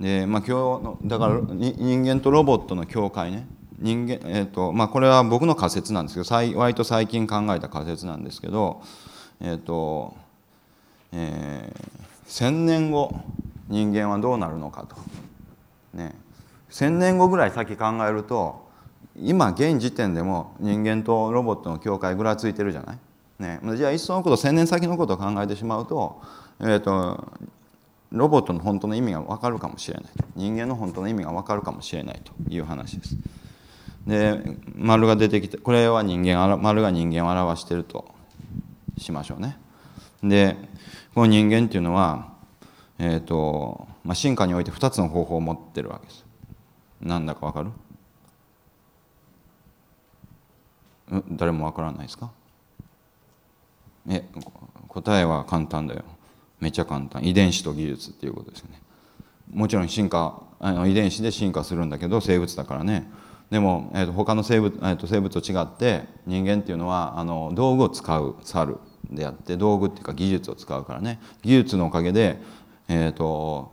で、まあ、今日のだから人間とロボットの境界ね人間、えーとまあ、これは僕の仮説なんですけど割と最近考えた仮説なんですけど、えーとえー、1,000年後人間はどうなるのかと。ね、1,000年後ぐらい先考えると今現時点でも人間とロボットの境界ぐらついてるじゃない。ね、じゃあいっそのこと1,000年先のことを考えてしまうと,、えーとロボットの本当の意味が分かるかもしれない人間の本当の意味が分かるかもしれないという話です。で丸が出てきてこれは人間丸が人間を表しているとしましょうね。でこの人間っていうのは、えーとまあ、進化において2つの方法を持ってるわけです。なんだか分かる？誰も分からないですか？え答えは簡単だよ。めっちゃ簡単。遺伝子と技術っていうことですよね。もちろん進化あの遺伝子で進化するんだけど生物だからね。でも、えーと、他の生物,、えーと、生物と違って人間っていうのはあの道具を使う猿であって道具っていうか技術を使うからね。技術のおかげで、えーと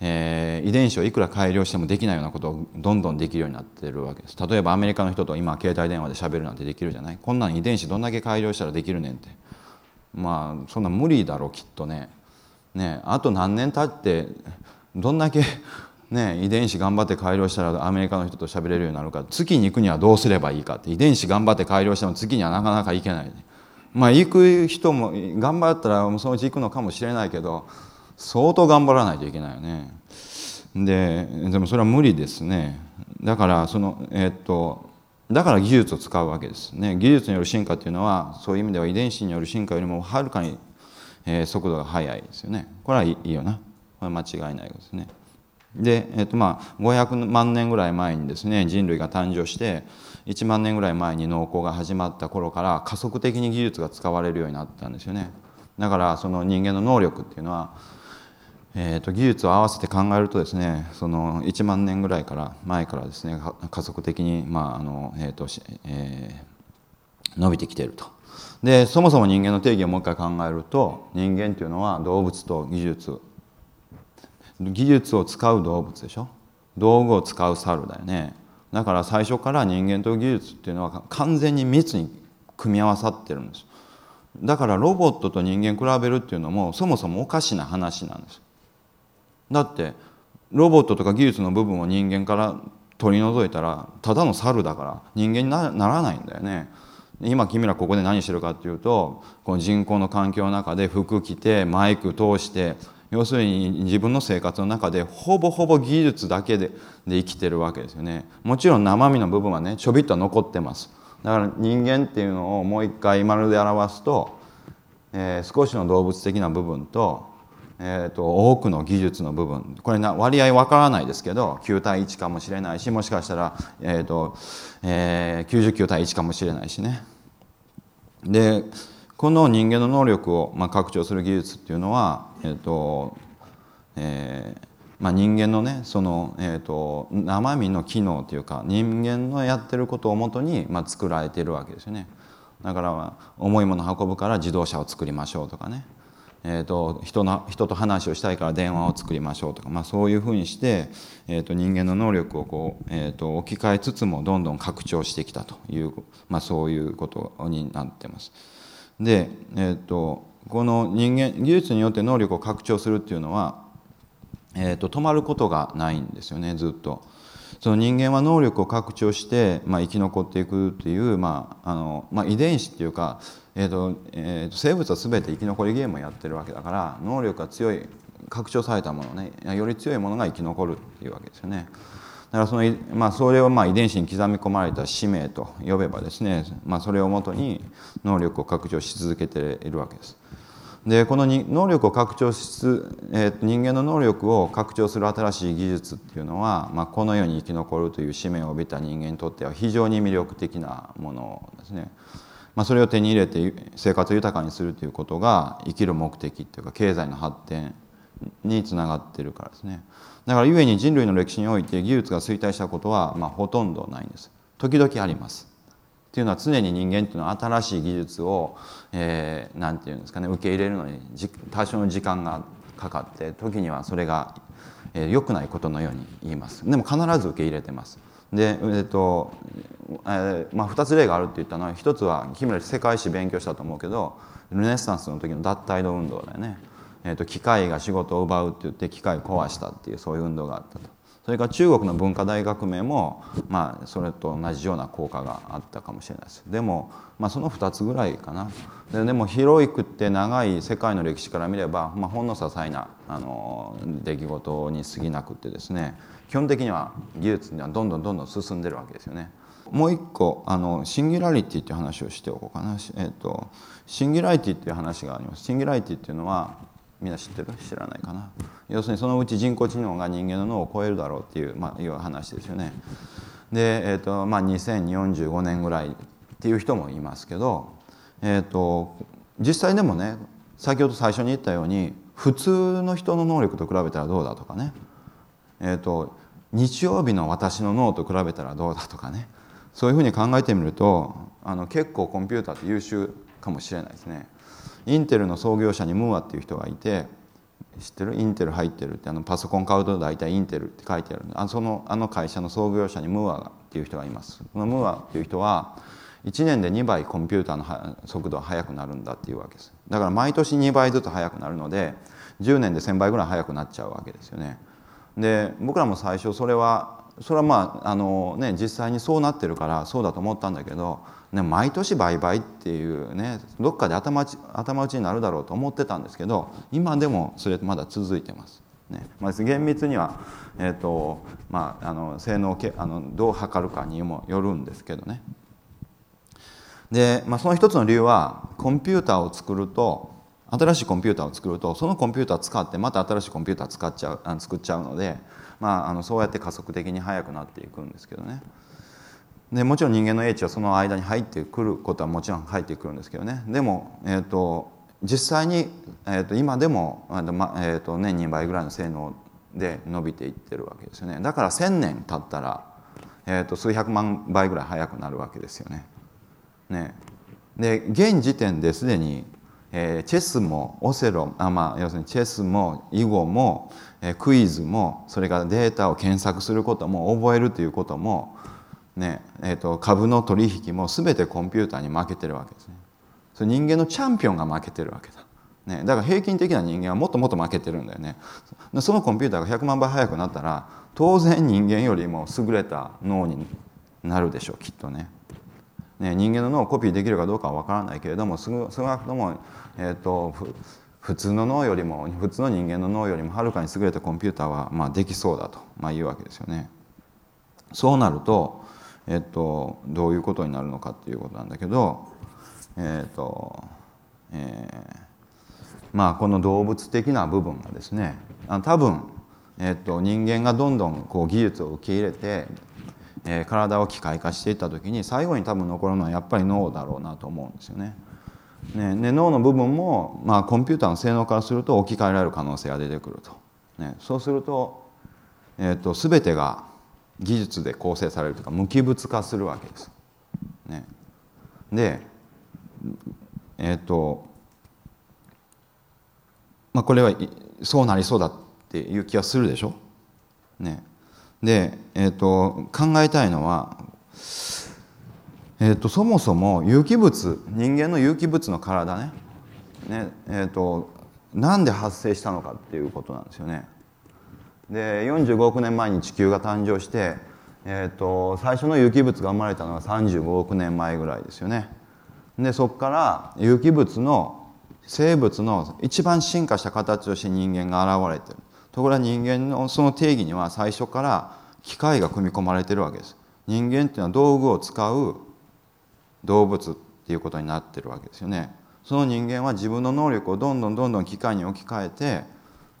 えー、遺伝子をいくら改良してもできないようなことをどんどんできるようになってるわけです。例えばアメリカの人と今携帯電話でしゃべるなんてできるじゃない？こんなん遺伝子どんだけ改良したらできるねんって。まあそんな無理だろうきっとね。ねあと何年経ってどんだけ ね、遺伝子頑張って改良したらアメリカの人と喋れるようになるか。月に行くにはどうすればいいかって。遺伝子頑張って改良しても月にはなかなか行けない、まあ行く人も頑張ったらそのうち行くのかもしれないけど相当頑張らないといけないよね。ででもそれは無理ですね。だからそのえー、っとだから技術を使うわけですね。技術による進化っていうのはそういう意味では遺伝子による進化よりもはるかに、えー、速度が速いですよね。これはいいよな。これ間違いないですね。で、えーとまあ、500万年ぐらい前にですね人類が誕生して1万年ぐらい前に農耕が始まった頃から加速的に技術が使われるようになったんですよね。だからその人間の能力っていうのはえーと、技術を合わせて考えるとですねその1万年ぐらいから前からですね加速的に、まああのえーとえー、伸びてきていると。でそもそも人間の定義をもう一回考えると人間っていうのは動物と技術。技術を使う動物でしょ？道具を使う猿だよね。だから最初から人間と技術っていうのは完全に密に組み合わさってるんです。だからロボットと人間比べるっていうのもそもそもおかしな話なんです。だってロボットとか技術の部分を人間から取り除いたらただの猿だから人間にならないんだよね。今君らここで何してるかっていうとこの人工の環境の中で服着てマイク通して要するに自分の生活の中でほぼほぼ技術だけでで生きてるわけですよねもちろん生身の部分はねちょびっと残ってますだから人間っていうのをもう一回丸で表すと、えー、少しの動物的な部分とえーと、多くの技術の部分これな割合わからないですけど9対1かもしれないしもしかしたら、えーとえー、99対1かもしれないしね。でこの人間の能力を、まあ、拡張する技術っていうのは、えーとえーまあ、人間のねその、えーと、生身の機能というか人間のやってることをもとに、まあ、作られているわけですよね。だから、重いもの運ぶから自動車を作りましょうとかね。えーと、人の人と話をしたいから電話を作りましょうとか、まあ、そういうふうにして、えーと、人間の能力をこう、えーと、置き換えつつもどんどん拡張してきたという、まあ、そういうことになってます。で、えー、とこの人間技術によって能力を拡張するっていうのは、えー、と止まることがないんですよねずっと。その人間は能力を拡張して、まあ、生き残っていくっていう、まああのまあ、遺伝子っていうかえーとえーと、生物は全て生き残りゲームをやってるわけだから能力が強い拡張されたものねより強いものが生き残るっていうわけですよね。だからその、まあ、それをまあ遺伝子に刻み込まれた使命と呼べばですね、まあ、それをもとに能力を拡張し続けているわけです。でこの能力を拡張しつ、えー、人間の能力を拡張する新しい技術っていうのは、まあ、この世に生き残るという使命を帯びた人間にとっては非常に魅力的なものですね。まあ、それを手に入れて生活を豊かにするということが生きる目的っていうか経済の発展につながっているからですね。だから故に人類の歴史において技術が衰退したことはまあほとんどないんです。時々あります。っていうのは常に人間っていうのは新しい技術を何、えー、て言うんですかね受け入れるのに多少の時間がかかって時にはそれが、えー、くないことのように言います。でも必ず受け入れてます。で、えーとえーまあ、2つ例があるって言ったのは一つは君ら世界史勉強したと思うけどルネッサンスの時の脱退の運動だよね、えーと、機械が仕事を奪うって言って機械を壊したっていうそういう運動があったと。それから中国の文化大革命も、まあ、それと同じような効果があったかもしれないです。でも、まあ、その2つぐらいかな。ででも広いくって長い世界の歴史から見れば、まあ、ほんの些細なあの出来事に過ぎなくってですね基本的には技術にはどんどんどんどん進んでるわけですよね。もう一個あのシンギュラリティっていう話をしておこうかな、えーと、シンギュラリティっていう話があります。シンギュラリティっていうのはみんな知ってる？知らないかな。要するにそのうち人工知能が人間の脳を超えるだろうっていう,、まあ、いう話ですよね。で、えーとまあ、2045年ぐらいっていう人もいますけど、えーと、実際でもね先ほど最初に言ったように普通の人の能力と比べたらどうだとかね、えーと日曜日の私の脳と比べたらどうだとかね。そういうふうに考えてみるとあの結構コンピューターって優秀かもしれないですね。インテルの創業者にムーアっていう人がいて知ってる？インテル入ってるってあのパソコン買うと大体インテルって書いてあるあそのあの会社の創業者にムーアっていう人がいます。このムーアっていう人は1年で2倍コンピューターの速度は速くなるんだっていうわけですだから毎年2倍ずつ速くなるので10年で1000倍ぐらい速くなっちゃうわけですよね。で僕らも最初それはそれはまああの、ね、実際にそうなってるからそうだと思ったんだけど、ね、毎年倍々っていうねどっかで頭頭打ちになるだろうと思ってたんですけど今でもそれまだ続いてます。ねまあ、厳密には、えーとまあ、あの性能けあのどう測るかにもよるんですけどね。で、まあ、その一つの理由はコンピューターを作ると新しいコンピューターを作るとそのコンピューター使ってまた新しいコンピューター使っちゃうあの作っちゃうので、まあ、あのそうやって加速的に速くなっていくんですけどねでもちろん人間の英知はその間に入ってくることはもちろん入ってくるんですけどね。でも、えーと、実際に、えーと、今でも、えーと、年2倍ぐらいの性能で伸びていってるわけですよね。だから1,000年経ったら、えー、と数百万倍ぐらい速くなるわけですよね。ね。で現時点ですでにえー、チェスもオセロあ、まあ、要するにチェスも囲碁も、えー、クイズもそれからデータを検索することも覚えるということも、ねえーと、株の取引も全てコンピューターに負けてるわけですね。それ人間のチャンピオンが負けてるわけだ。ね、だから平均的な人間はもっともっと負けてるんだよね。そのコンピューターが100万倍速くなったら当然人間よりも優れた脳になるでしょうきっとね。ね人間の脳をコピーできるかどうかは分からないけれども少なくともえーと、普通の脳よりも普通の人間の脳よりもはるかに優れたコンピューターは、まあ、できそうだと、まあ、いうわけですよね。そうなると,、えーと、どういうことになるのかっていうことなんだけど、えーとえーまあ、この動物的な部分がですね多分、えー、と人間がどんどんこう技術を受け入れて、えー、体を機械化していった時に最後に多分残るのはやっぱり脳だろうなと思うんですよね。ね、で脳の部分も、まあ、コンピューターの性能からすると置き換えられる可能性が出てくると、ね、そうすると,、えーと、全てが技術で構成されるとか無機物化するわけです。ね、でえっ、ー、とまあこれはそうなりそうだっていう気がするでしょ？ね、で、えーと考えたいのはえーと、そもそも有機物人間の有機物の体ねね、えーと、なんで発生したのかっていうことなんですよね。で45億年前に地球が誕生して、えーと、最初の有機物が生まれたのは35億年前ぐらいですよね。でそこから有機物の生物の一番進化した形として人間が現れてるところが人間のその定義には最初から機械が組み込まれてるわけです人間っていうのは道具を使う動物っていうことになってるわけですよね。その人間は自分の能力をどんどんどんどん機械に置き換えて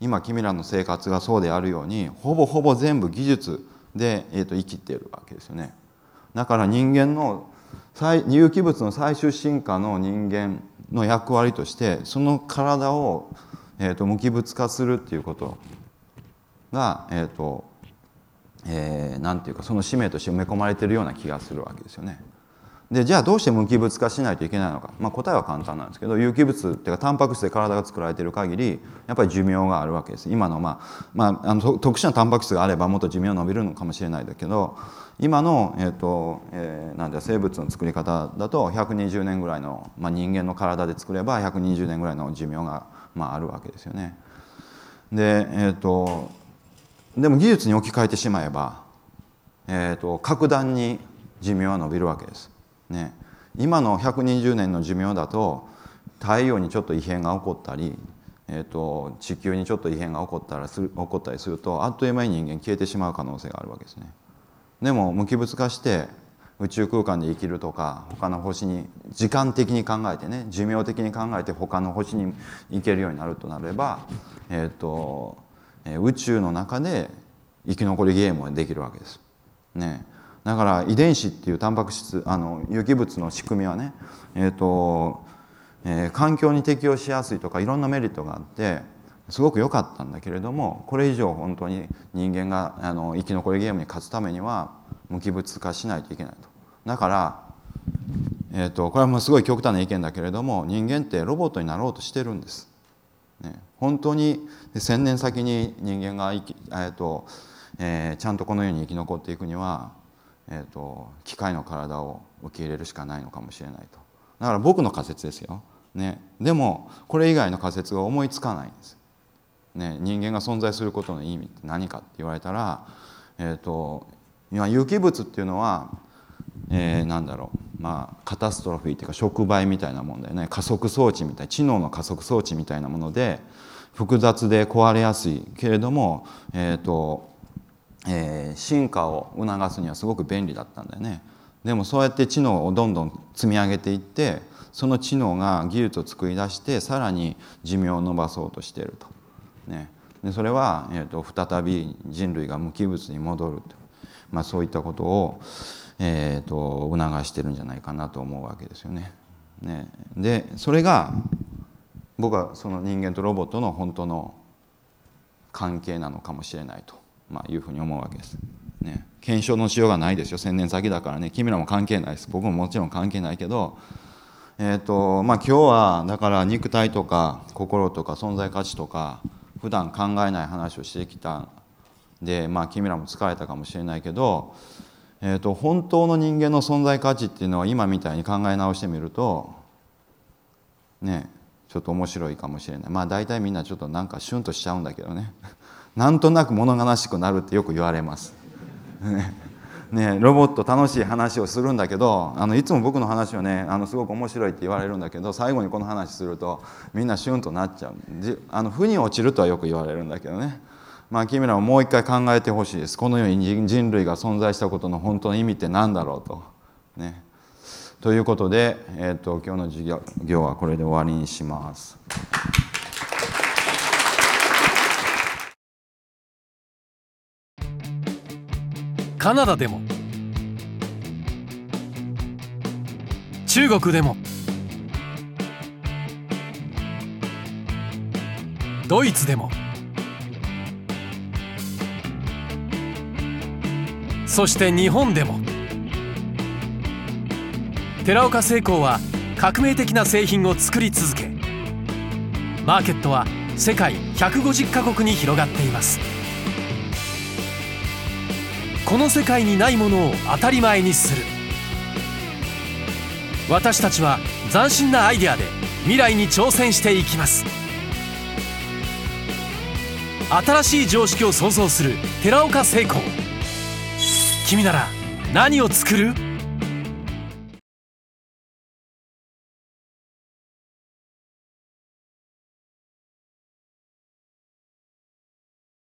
今君らの生活がそうであるようにほぼほぼ全部技術で、えー、と生きているわけですよね。だから人間の有機物の最終進化の人間の役割としてその体を、えー、と無機物化するっていうことが、えーとえー、なんていうかその使命として埋め込まれているような気がするわけですよね。でじゃあどうして無機物化しないといけないのか、まあ、答えは簡単なんですけど有機物っていうかタンパク質で体が作られている限りやっぱり寿命があるわけです今の,、まあまあ、あの特殊なタンパク質があればもっと寿命伸びるのかもしれないだけど今の、えーとえー、なんだ生物の作り方だと120年ぐらいの、まあ、人間の体で作れば120年ぐらいの寿命が、まあ、あるわけですよね。で,、えーと、でも技術に置き換えてしまえば、えーと格段に寿命は伸びるわけです。ね、今の120年の寿命だと太陽にちょっと異変が起こったり、えーと、地球にちょっと異変が起こったらする起こったりするとあっという間に人間消えてしまう可能性があるわけですね。でも無機物化して宇宙空間で生きるとか他の星に時間的に考えてね寿命的に考えて他の星に行けるようになるとなれば、えーと、宇宙の中で生き残りゲームができるわけです。ね、だから遺伝子っていうタンパク質あの有機物の仕組みはね、えーとえー、環境に適応しやすいとかいろんなメリットがあってすごく良かったんだけれどもこれ以上本当に人間があの生き残りゲームに勝つためには無機物化しないといけないと。だから、えーと、これはもうすごい極端な意見だけれども人間ってロボットになろうとしてるんです。ね、本当に1,000年先に人間が生き、えーとえー、ちゃんとこの世に生き残っていくにはえーと、機械の体を受け入れるしかないのかもしれないと。だから僕の仮説ですよ、ね、でもこれ以外の仮説が思いつかないんです、ね、人間が存在することの意味って何かって言われたら、えーと、今有機物っていうのは、えー、なんだろう。まあカタストロフィーっていうか触媒みたいなもんだよね。加速装置みたい知能の加速装置みたいなもので複雑で壊れやすいけれども、えーとえー、進化を促すにはすごく便利だったんだよね。でもそうやって知能をどんどん積み上げていってその知能が技術を作り出してさらに寿命を延ばそうとしていると。ね、でそれは、えーと、再び人類が無機物に戻ると、まあ、そういったことを、えーと、促してるんじゃないかなと思うわけですよね。ねでそれが僕はその人間とロボットの本当の関係なのかもしれないと。まあ、いうふうに思うわけです。ね、検証のしようがないですよ。千年先だからね。君らも関係ないです。僕ももちろん関係ないけど、えーとまあ、今日はだから肉体とか心とか存在価値とか普段考えない話をしてきたで、まあ、君らも疲れたかもしれないけど、えーと、本当の人間の存在価値っていうのは今みたいに考え直してみるとねちょっと面白いかもしれない。まあ大体みんなちょっとなんかシュンとしちゃうんだけどね。なんとなく物悲しくなるってよく言われます。ね、ロボット楽しい話をするんだけどあのいつも僕の話はねあのすごく面白いって言われるんだけど最後にこの話するとみんなシュンとなっちゃうあの負に落ちるとはよく言われるんだけどねまあ君らももう一回考えてほしいですこの世に人類が存在したことの本当の意味って何だろうと。ね、ということで、えーと、と今日の授業はこれで終わりにします。カナダでも。中国でも。ドイツでも。そして日本でも。寺岡製鋼は革命的な製品を作り続けマーケットは世界150カ国に広がっています。この世界にないものを当たり前にする。私たちは斬新なアイデアで未来に挑戦していきます。新しい常識を創造する寺岡成功君なら何を作る？